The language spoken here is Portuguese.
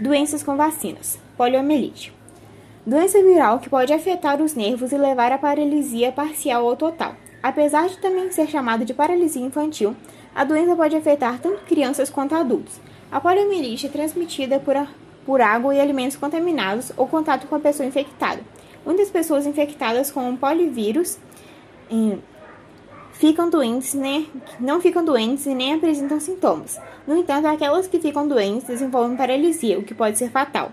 Doenças com vacinas. Poliomielite. Doença viral que pode afetar os nervos e levar à paralisia parcial ou total. Apesar de também ser chamada de paralisia infantil, a doença pode afetar tanto crianças quanto adultos. A poliomielite é transmitida por, a, por água e alimentos contaminados ou contato com a pessoa infectada. Muitas pessoas infectadas com o polivírus ficam doentes, nem, não ficam doentes e nem apresentam sintomas. No entanto, aquelas que ficam doentes desenvolvem paralisia, o que pode ser fatal.